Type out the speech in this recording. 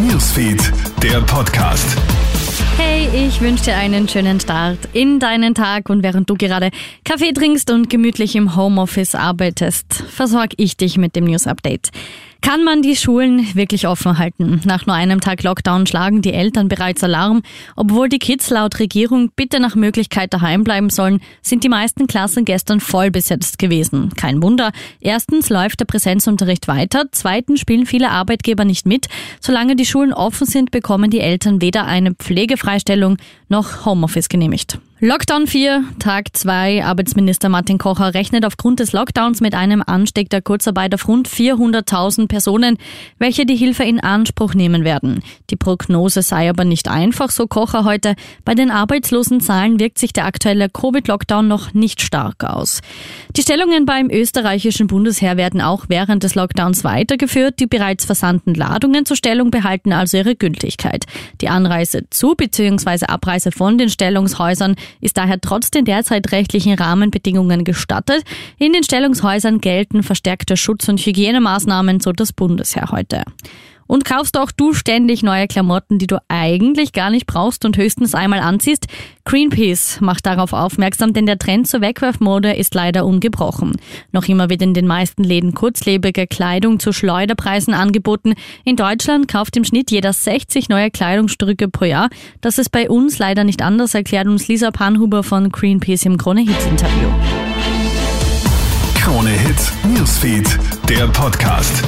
Newsfeed. Der Podcast. Hey, ich wünsche dir einen schönen Start in deinen Tag und während du gerade Kaffee trinkst und gemütlich im Homeoffice arbeitest, versorge ich dich mit dem News Update. Kann man die Schulen wirklich offen halten? Nach nur einem Tag Lockdown schlagen die Eltern bereits Alarm. Obwohl die Kids laut Regierung bitte nach Möglichkeit daheim bleiben sollen, sind die meisten Klassen gestern voll besetzt gewesen. Kein Wunder. Erstens läuft der Präsenzunterricht weiter. Zweitens spielen viele Arbeitgeber nicht mit. Solange die Schulen offen sind, bekommen die Eltern weder eine Pflegefreistellung noch Homeoffice genehmigt. Lockdown 4, Tag 2. Arbeitsminister Martin Kocher rechnet aufgrund des Lockdowns mit einem Anstieg der Kurzarbeit auf rund 400.000 Personen, welche die Hilfe in Anspruch nehmen werden. Die Prognose sei aber nicht einfach, so Kocher heute. Bei den Arbeitslosenzahlen wirkt sich der aktuelle Covid-Lockdown noch nicht stark aus. Die Stellungen beim österreichischen Bundesheer werden auch während des Lockdowns weitergeführt. Die bereits versandten Ladungen zur Stellung behalten also ihre Gültigkeit. Die Anreise zu bzw. Abreise von den Stellungshäusern ist daher trotz den derzeit rechtlichen Rahmenbedingungen gestattet. In den Stellungshäusern gelten verstärkte Schutz- und Hygienemaßnahmen, so das Bundesheer heute. Und kaufst auch du ständig neue Klamotten, die du eigentlich gar nicht brauchst und höchstens einmal anziehst? Greenpeace macht darauf aufmerksam, denn der Trend zur Wegwerfmode ist leider ungebrochen. Noch immer wird in den meisten Läden kurzlebige Kleidung zu Schleuderpreisen angeboten. In Deutschland kauft im Schnitt jeder 60 neue Kleidungsstücke pro Jahr. Das ist bei uns leider nicht anders, erklärt uns Lisa Panhuber von Greenpeace im Krone Hits Interview. Krone Hits, Newsfeed, der Podcast.